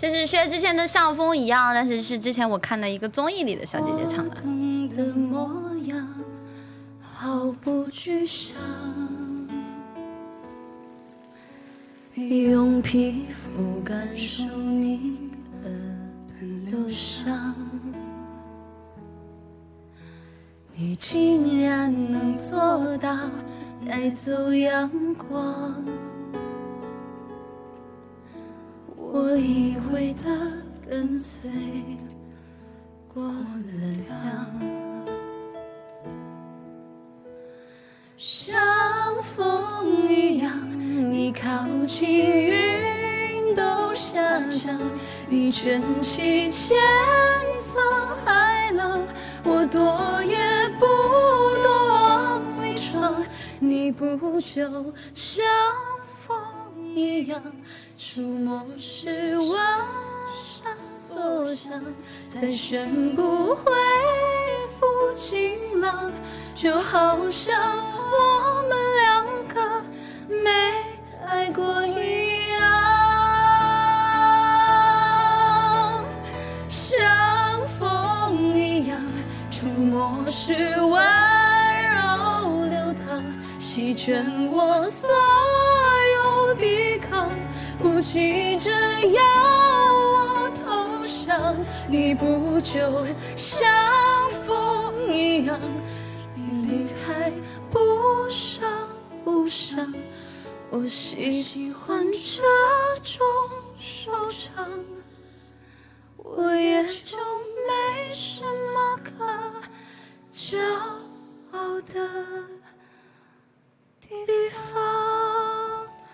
就是薛之谦的《像风一样》，但是是之前我看的一个综艺里的小姐姐唱的。毫不沮丧，用皮肤感受你的忧伤。你竟然能做到带走阳光，我以为的跟随过了量。像风一样，你靠近，云都下降。你卷起千层海浪，我躲也不躲往里闯。你不就像一样，触摸时温沙作响，再宣布恢复晴朗。就好像我们两个没爱过一样，像风一样，触摸时温柔流淌，席卷我所有，不急着要我投降，你不就像风一样？你离开不伤不伤，我喜欢这种收场，我也就没什么可骄傲的地方。